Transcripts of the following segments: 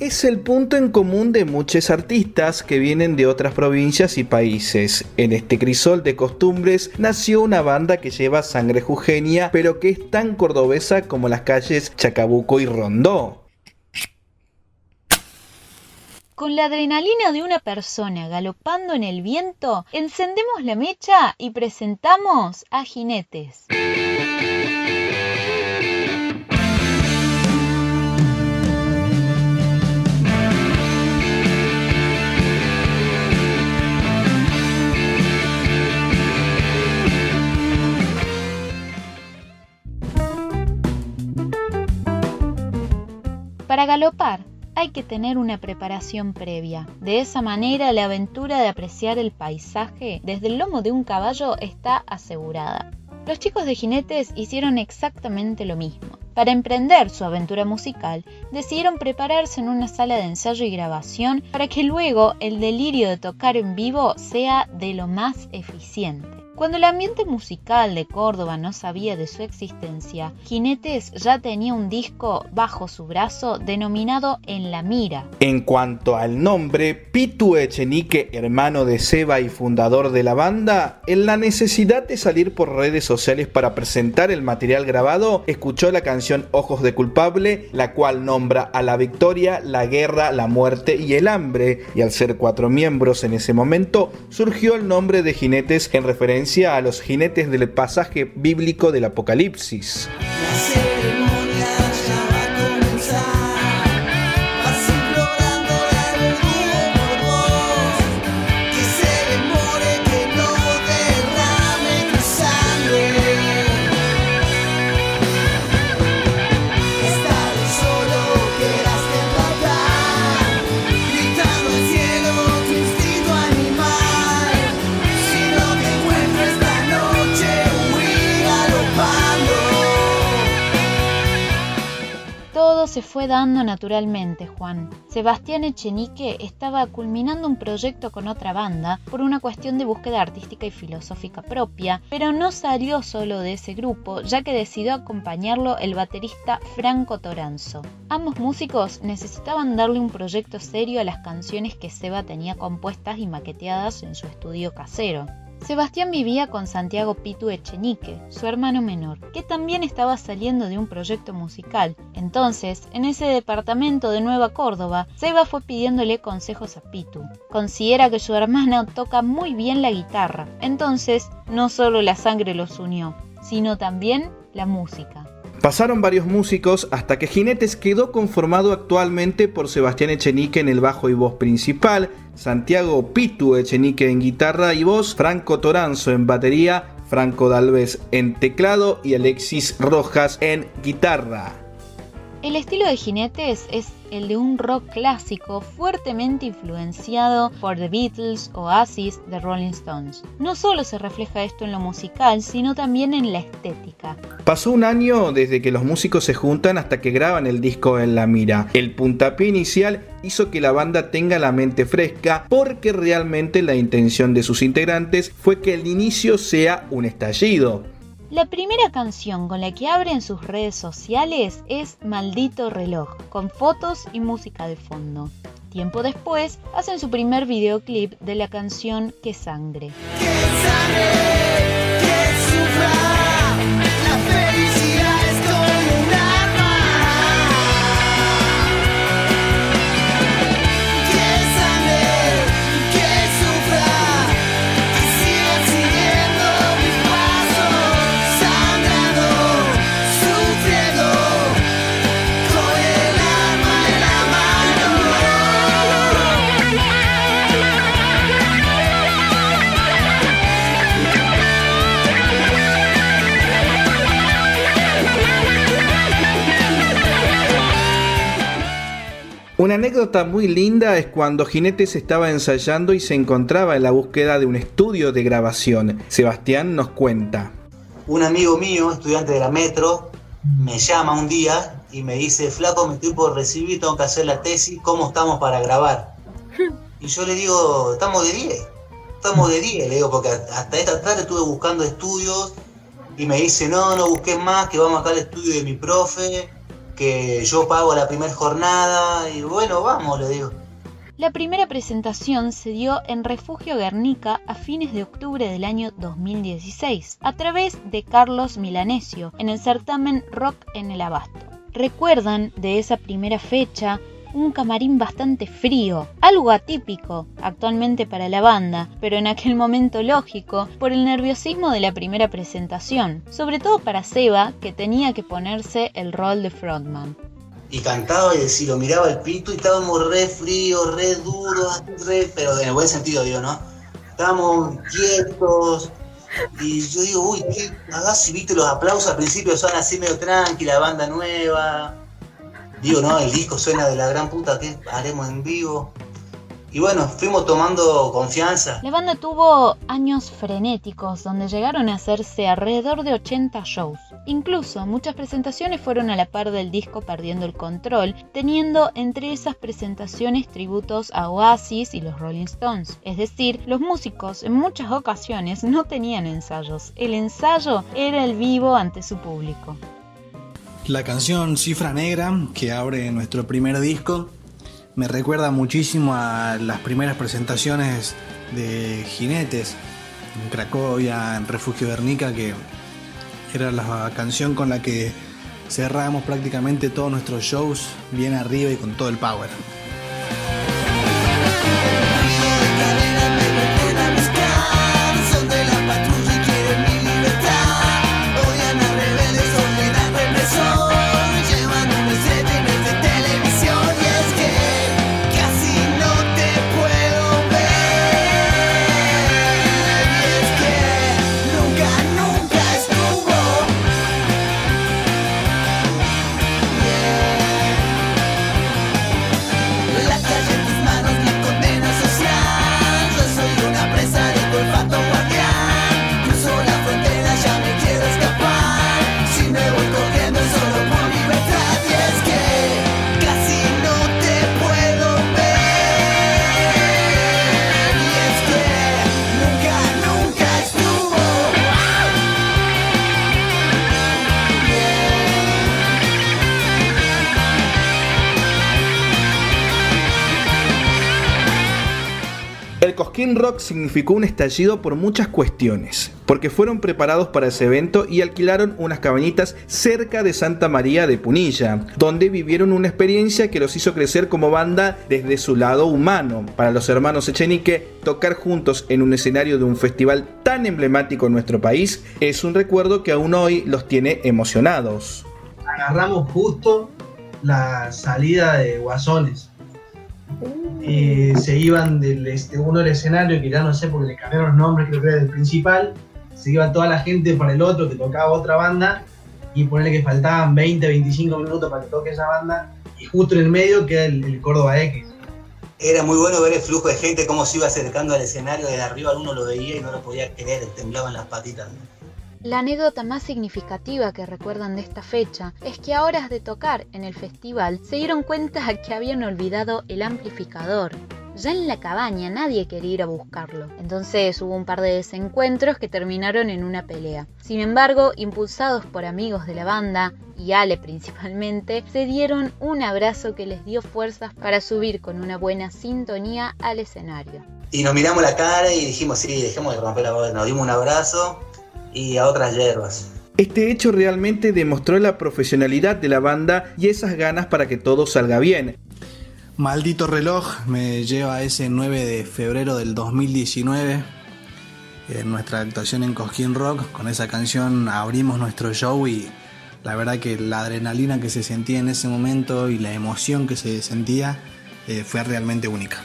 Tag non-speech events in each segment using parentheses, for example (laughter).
es el punto en común de muchos artistas que vienen de otras provincias y países. En este crisol de costumbres nació una banda que lleva sangre jujeña, pero que es tan cordobesa como las calles Chacabuco y Rondó. Con la adrenalina de una persona galopando en el viento, encendemos la mecha y presentamos a Jinetes. Para galopar hay que tener una preparación previa. De esa manera la aventura de apreciar el paisaje desde el lomo de un caballo está asegurada. Los chicos de jinetes hicieron exactamente lo mismo. Para emprender su aventura musical, decidieron prepararse en una sala de ensayo y grabación para que luego el delirio de tocar en vivo sea de lo más eficiente. Cuando el ambiente musical de Córdoba no sabía de su existencia, Jinetes ya tenía un disco bajo su brazo denominado En la Mira. En cuanto al nombre, Pitu Echenique, hermano de Seba y fundador de la banda, en la necesidad de salir por redes sociales para presentar el material grabado, escuchó la canción Ojos de Culpable, la cual nombra a la victoria, la guerra, la muerte y el hambre, y al ser cuatro miembros en ese momento, surgió el nombre de Jinetes en referencia a los jinetes del pasaje bíblico del Apocalipsis. Fue dando naturalmente, Juan. Sebastián Echenique estaba culminando un proyecto con otra banda por una cuestión de búsqueda artística y filosófica propia, pero no salió solo de ese grupo, ya que decidió acompañarlo el baterista Franco Toranzo. Ambos músicos necesitaban darle un proyecto serio a las canciones que Seba tenía compuestas y maqueteadas en su estudio casero. Sebastián vivía con Santiago Pitu Echenique, su hermano menor, que también estaba saliendo de un proyecto musical. Entonces, en ese departamento de Nueva Córdoba, Seba fue pidiéndole consejos a Pitu. Considera que su hermana toca muy bien la guitarra, entonces no solo la sangre los unió, sino también la música. Pasaron varios músicos hasta que Jinetes quedó conformado actualmente por Sebastián Echenique en el bajo y voz principal, Santiago Pitu Echenique en guitarra y voz, Franco Toranzo en batería, Franco Dalves en teclado y Alexis Rojas en guitarra. El estilo de Jinetes es el de un rock clásico fuertemente influenciado por The Beatles, Oasis, The Rolling Stones. No solo se refleja esto en lo musical, sino también en la estética. Pasó un año desde que los músicos se juntan hasta que graban el disco en la mira. El puntapié inicial hizo que la banda tenga la mente fresca porque realmente la intención de sus integrantes fue que el inicio sea un estallido. La primera canción con la que abren sus redes sociales es Maldito Reloj, con fotos y música de fondo. Tiempo después hacen su primer videoclip de la canción ¡Qué sangre! Una anécdota muy linda es cuando Jinetes estaba ensayando y se encontraba en la búsqueda de un estudio de grabación. Sebastián nos cuenta. Un amigo mío, estudiante de la Metro, me llama un día y me dice, flaco, me estoy por recibir, tengo que hacer la tesis, ¿cómo estamos para grabar? Y yo le digo, estamos de 10, estamos de 10, le digo, porque hasta esta tarde estuve buscando estudios y me dice, no, no busques más, que vamos acá al estudio de mi profe, que yo pago la primera jornada y bueno, vamos, le digo. La primera presentación se dio en Refugio Guernica a fines de octubre del año 2016, a través de Carlos Milanesio, en el certamen Rock en el Abasto. ¿Recuerdan de esa primera fecha un camarín bastante frío, algo atípico actualmente para la banda, pero en aquel momento lógico por el nerviosismo de la primera presentación, sobre todo para Seba, que tenía que ponerse el rol de frontman. Y cantaba y si lo miraba el pito y estábamos re fríos, re duros, re, pero en el buen sentido digo, ¿no? Estábamos quietos, y yo digo, uy, ¿qué hagas si viste los aplausos al principio son así medio tranquila, banda nueva, Digo, no, el disco suena de la gran puta, ¿qué haremos en vivo? Y bueno, fuimos tomando confianza. La banda tuvo años frenéticos donde llegaron a hacerse alrededor de 80 shows. Incluso muchas presentaciones fueron a la par del disco Perdiendo el Control, teniendo entre esas presentaciones tributos a Oasis y los Rolling Stones. Es decir, los músicos en muchas ocasiones no tenían ensayos. El ensayo era el vivo ante su público. La canción Cifra Negra, que abre nuestro primer disco, me recuerda muchísimo a las primeras presentaciones de Jinetes en Cracovia, en Refugio Guernica, que era la canción con la que cerramos prácticamente todos nuestros shows bien arriba y con todo el power. Rock significó un estallido por muchas cuestiones, porque fueron preparados para ese evento y alquilaron unas cabañitas cerca de Santa María de Punilla, donde vivieron una experiencia que los hizo crecer como banda desde su lado humano. Para los hermanos Echenique, tocar juntos en un escenario de un festival tan emblemático en nuestro país es un recuerdo que aún hoy los tiene emocionados. Agarramos justo la salida de Guasones eh, se iban del este, uno del escenario, que ya no sé porque le cambiaron los nombres, creo que era del principal, se iba toda la gente para el otro que tocaba otra banda y ponerle que faltaban 20, 25 minutos para que toque esa banda y justo en el medio queda el, el Córdoba X. Era muy bueno ver el flujo de gente, cómo se iba acercando al escenario, desde arriba uno lo veía y no lo podía creer, temblaban las patitas. La anécdota más significativa que recuerdan de esta fecha es que a horas de tocar en el festival se dieron cuenta (laughs) que habían olvidado el amplificador. Ya en la cabaña nadie quería ir a buscarlo, entonces hubo un par de desencuentros que terminaron en una pelea. Sin embargo, impulsados por amigos de la banda, y Ale principalmente, se dieron un abrazo que les dio fuerzas para subir con una buena sintonía al escenario. Y nos miramos la cara y dijimos, sí, dejemos de romper la voz, nos dimos un abrazo y a otras hierbas. Este hecho realmente demostró la profesionalidad de la banda y esas ganas para que todo salga bien. Maldito reloj me lleva a ese 9 de febrero del 2019. En nuestra actuación en Cosquín Rock, con esa canción abrimos nuestro show y la verdad que la adrenalina que se sentía en ese momento y la emoción que se sentía eh, fue realmente única.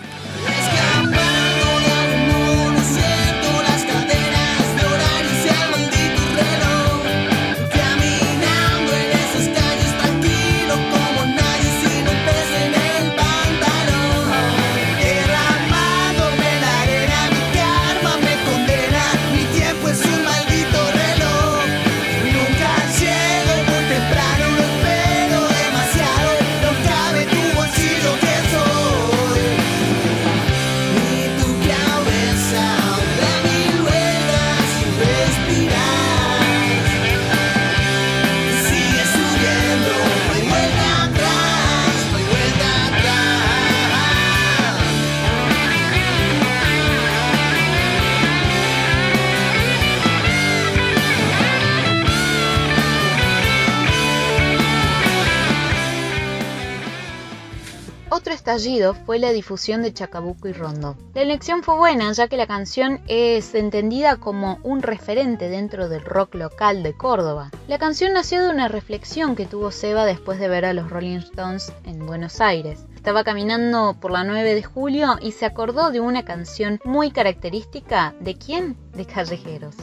Fue la difusión de Chacabuco y Rondo. La elección fue buena ya que la canción es entendida como un referente dentro del rock local de Córdoba. La canción nació de una reflexión que tuvo Seba después de ver a los Rolling Stones en Buenos Aires. Estaba caminando por la 9 de julio y se acordó de una canción muy característica de quién? De Callejeros.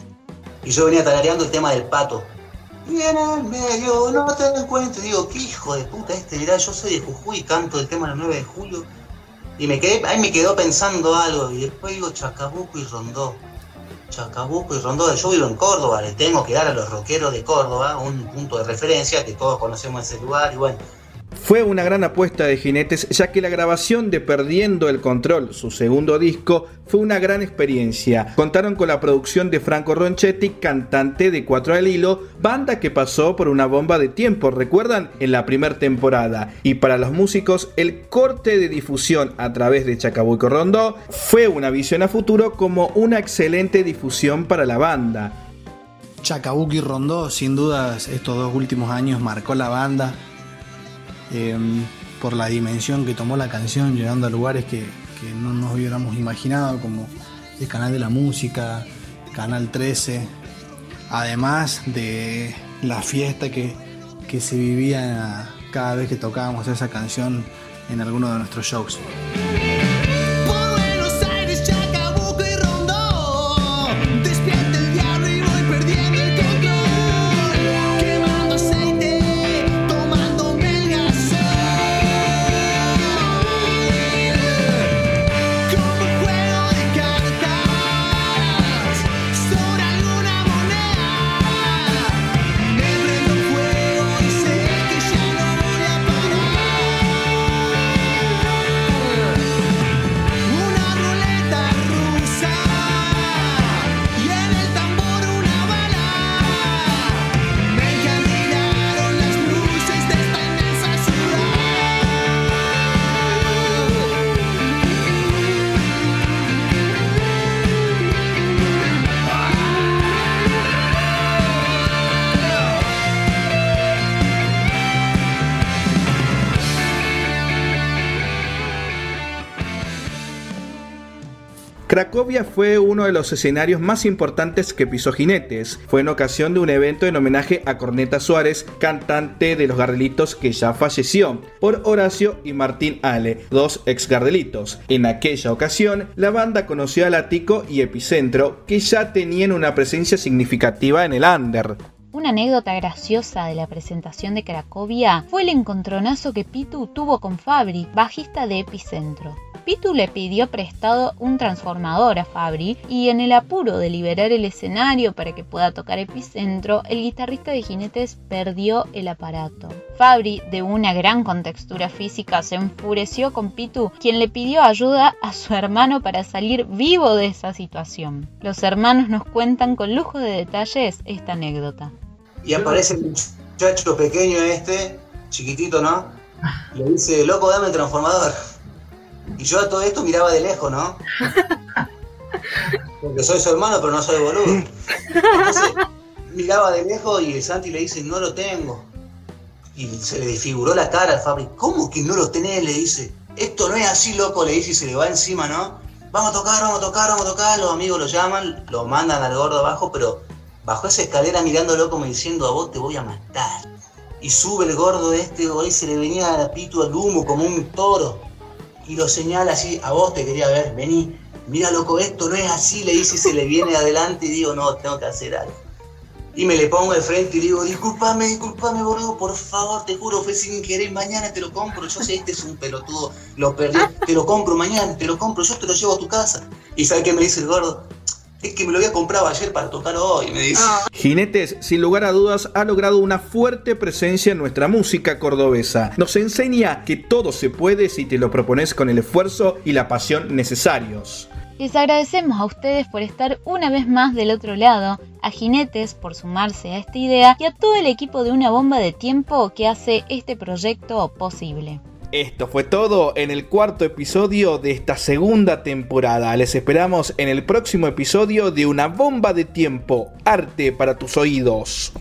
Y yo venía tarareando el tema del pato. Y en el medio no te encuentro. Digo, qué hijo de puta este. Mirá, yo soy de Jujuy, canto el tema del 9 de julio. Y me quedé, ahí me quedó pensando algo. Y después digo Chacabuco y Rondó. Chacabuco y Rondó. Yo vivo en Córdoba. Le tengo que dar a los rockeros de Córdoba un punto de referencia, que todos conocemos ese lugar. Y bueno, fue una gran apuesta de Jinetes ya que la grabación de Perdiendo el Control, su segundo disco, fue una gran experiencia. Contaron con la producción de Franco Ronchetti, cantante de Cuatro al Hilo, banda que pasó por una bomba de tiempo, recuerdan, en la primera temporada. Y para los músicos, el corte de difusión a través de Chacabuco Rondó fue una visión a futuro como una excelente difusión para la banda. Chacabuco y Rondó, sin dudas, estos dos últimos años marcó la banda Em, por la dimensión que tomó la canción, llegando a lugares que, no nos hubiéramos imaginado, como el canal de la música, Canal 13, además de la fiesta que, que se vivía cada vez que tocábamos esa canción en alguno de nuestros shows. Cracovia fue uno de los escenarios más importantes que pisó Jinetes. Fue en ocasión de un evento en homenaje a Corneta Suárez, cantante de los Gardelitos que ya falleció, por Horacio y Martín Ale, dos ex Gardelitos. En aquella ocasión, la banda conoció a Latico y Epicentro, que ya tenían una presencia significativa en el under. Una anécdota graciosa de la presentación de Cracovia fue el encontronazo que Pitu tuvo con Fabri, bajista de Epicentro. Pitu le pidió prestado un transformador a Fabri y en el apuro de liberar el escenario para que pueda tocar epicentro, el guitarrista de jinetes perdió el aparato. Fabri, de una gran contextura física, se enfureció con Pitu, quien le pidió ayuda a su hermano para salir vivo de esa situación. Los hermanos nos cuentan con lujo de detalles esta anécdota. Y aparece el muchacho pequeño este, chiquitito, ¿no? Le dice, loco, dame el transformador. Y yo a todo esto miraba de lejos, ¿no? (laughs) Porque soy su hermano, pero no soy boludo. Entonces, miraba de lejos y el Santi le dice, no lo tengo. Y se le desfiguró la cara al Fabri. ¿Cómo que no lo tenés? Le dice. Esto no es así, loco, le dice y se le va encima, ¿no? Vamos a tocar, vamos a tocar, vamos a tocar. Los amigos lo llaman, lo mandan al gordo abajo, pero bajó esa escalera mirándolo como diciendo, a vos te voy a matar. Y sube el gordo este, hoy se le venía a la pito al humo como un toro y lo señala así, a vos te quería ver, vení, mira loco, esto no es así, le dice se le viene adelante y digo, no, tengo que hacer algo. Y me le pongo de frente y digo, discúlpame, discúlpame, boludo, por favor, te juro, fue sin querer, mañana te lo compro, yo sé, este es un pelotudo, lo perdí, te lo compro mañana, te lo compro, yo te lo llevo a tu casa. Y ¿sabe qué me dice el gordo? Es que me lo había comprado ayer para tocar hoy, me dice. Ah. Jinetes, sin lugar a dudas, ha logrado una fuerte presencia en nuestra música cordobesa. Nos enseña que todo se puede si te lo propones con el esfuerzo y la pasión necesarios. Les agradecemos a ustedes por estar una vez más del otro lado, a Jinetes por sumarse a esta idea y a todo el equipo de una bomba de tiempo que hace este proyecto posible. Esto fue todo en el cuarto episodio de esta segunda temporada. Les esperamos en el próximo episodio de Una bomba de tiempo, arte para tus oídos.